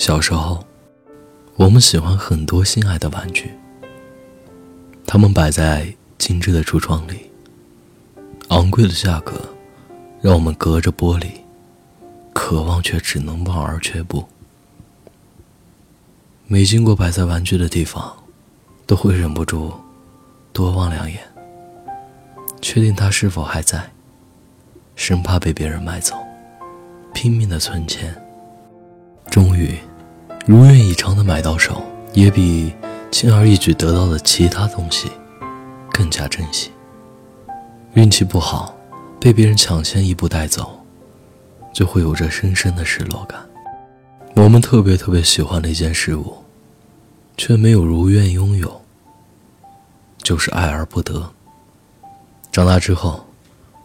小时候，我们喜欢很多心爱的玩具，它们摆在精致的橱窗里，昂贵的价格让我们隔着玻璃，渴望却只能望而却步。每经过摆在玩具的地方，都会忍不住多望两眼，确定它是否还在，生怕被别人买走，拼命的存钱。终于，如愿以偿的买到手，也比轻而易举得到的其他东西更加珍惜。运气不好，被别人抢先一步带走，就会有着深深的失落感。我们特别特别喜欢的一件事物。却没有如愿拥有，就是爱而不得。长大之后，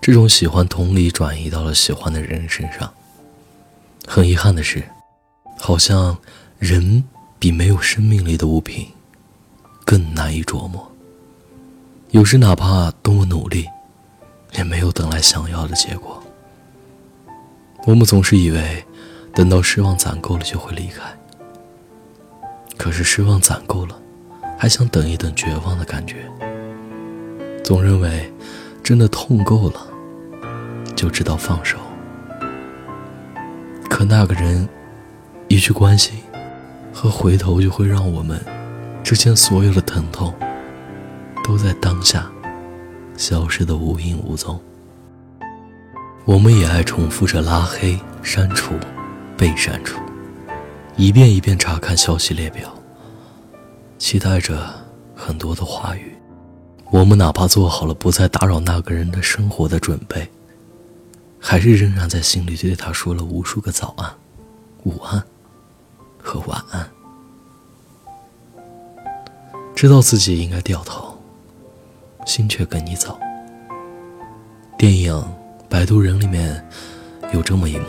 这种喜欢同理转移到了喜欢的人身上。很遗憾的是，好像人比没有生命力的物品更难以琢磨。有时哪怕多么努力，也没有等来想要的结果。我们总是以为，等到失望攒够了就会离开。可是失望攒够了，还想等一等绝望的感觉。总认为，真的痛够了，就知道放手。可那个人，一句关心和回头，就会让我们之间所有的疼痛，都在当下消失的无影无踪。我们也爱重复着拉黑、删除、被删除。一遍一遍查看消息列表，期待着很多的话语。我们哪怕做好了不再打扰那个人的生活的准备，还是仍然在心里对他说了无数个早安、午安晚安。知道自己应该掉头，心却跟你走。电影《摆渡人》里面有这么一幕。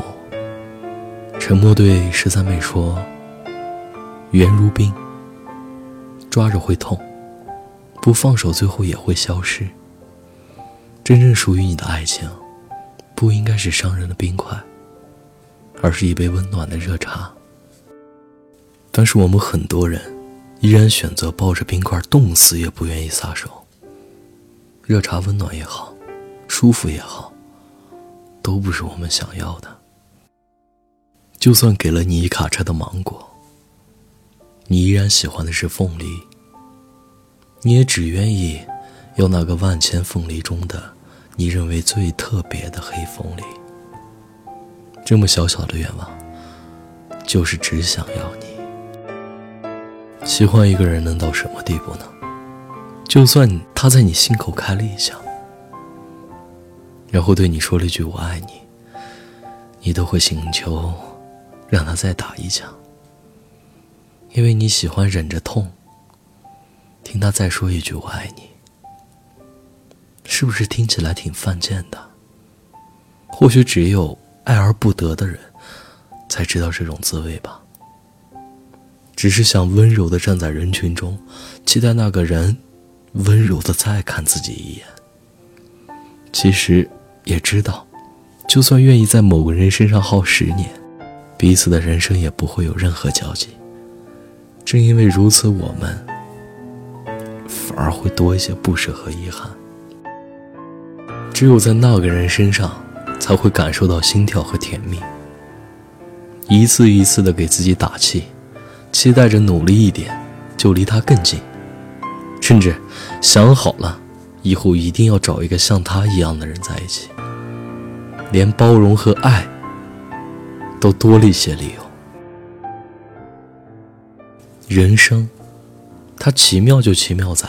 沉默对十三妹说：“缘如冰，抓着会痛，不放手最后也会消失。真正属于你的爱情，不应该是伤人的冰块，而是一杯温暖的热茶。但是我们很多人，依然选择抱着冰块冻死也不愿意撒手。热茶温暖也好，舒服也好，都不是我们想要的。”就算给了你一卡车的芒果，你依然喜欢的是凤梨。你也只愿意要那个万千凤梨中的你认为最特别的黑凤梨。这么小小的愿望，就是只想要你。喜欢一个人能到什么地步呢？就算他在你心口开了一枪，然后对你说了一句“我爱你”，你都会请求。让他再打一枪，因为你喜欢忍着痛，听他再说一句“我爱你”，是不是听起来挺犯贱的？或许只有爱而不得的人，才知道这种滋味吧。只是想温柔的站在人群中，期待那个人温柔的再看自己一眼。其实也知道，就算愿意在某个人身上耗十年。彼此的人生也不会有任何交集。正因为如此，我们反而会多一些不舍和遗憾。只有在那个人身上，才会感受到心跳和甜蜜。一次一次的给自己打气，期待着努力一点，就离他更近。甚至想好了，以后一定要找一个像他一样的人在一起。连包容和爱。都多了一些理由。人生，它奇妙就奇妙在，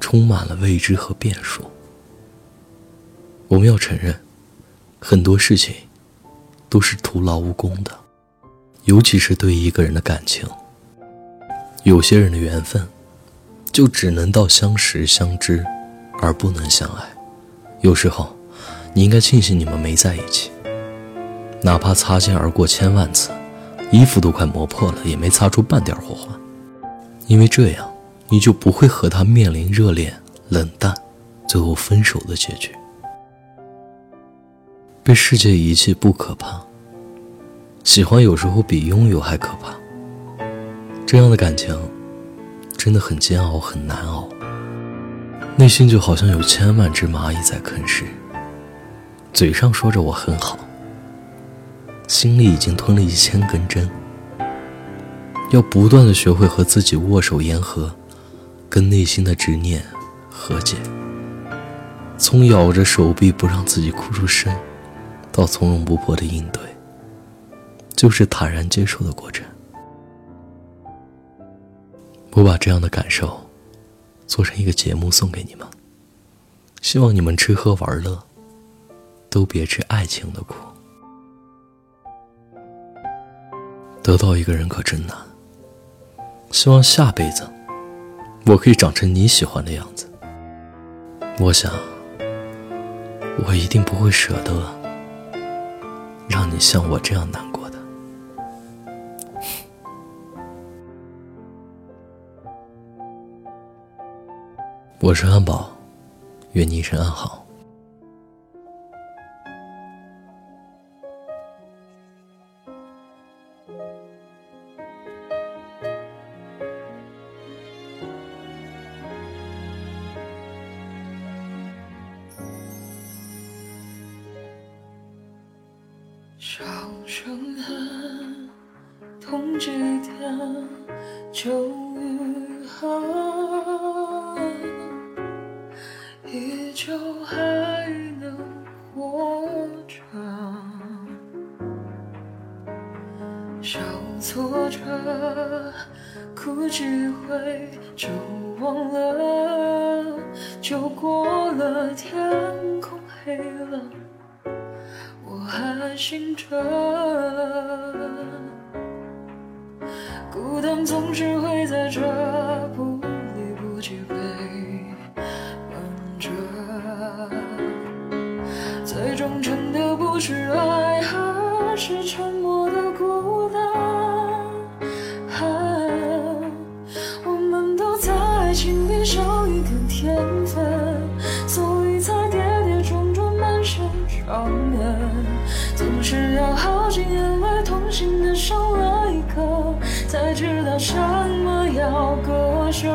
充满了未知和变数。我们要承认，很多事情都是徒劳无功的，尤其是对一个人的感情。有些人的缘分，就只能到相识相知，而不能相爱。有时候，你应该庆幸你们没在一起。哪怕擦肩而过千万次，衣服都快磨破了，也没擦出半点火花。因为这样，你就不会和他面临热恋、冷淡，最后分手的结局。被世界遗弃不可怕，喜欢有时候比拥有还可怕。这样的感情真的很煎熬，很难熬。内心就好像有千万只蚂蚁在啃食，嘴上说着我很好，心里已经吞了一千根针。要不断的学会和自己握手言和，跟内心的执念和解。从咬着手臂不让自己哭出声，到从容不迫的应对，就是坦然接受的过程。我把这样的感受。做成一个节目送给你们，希望你们吃喝玩乐，都别吃爱情的苦。得到一个人可真难，希望下辈子我可以长成你喜欢的样子。我想，我一定不会舍得让你像我这样难过。我是安宝，愿你一生安好。小声寒，冬季天，秋雨寒。依旧还能活着，小挫折，哭几回就忘了，就过了，天空黑了，我还醒着，孤单总是会在这不是爱，而是沉默的孤单。我们都在爱情里少一点天分，所以才跌跌撞撞，满身伤痕。总是要耗尽眼泪，痛心的伤了一课，才知道什么要割舍。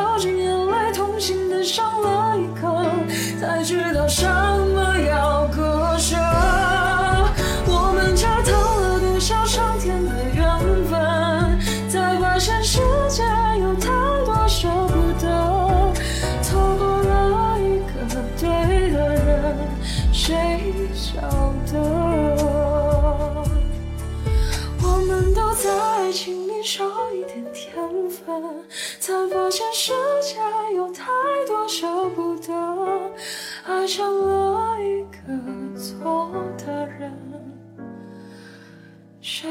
掉进眼泪，痛心地上了一课，才知道什么要割舍。我们折腾了多少上天的缘分，才发现世界有太多舍不得。错过了一个对的人，谁晓得我们都在爱情里少一点天份。才发现世界有太多舍不得，爱上了一个错的人，谁？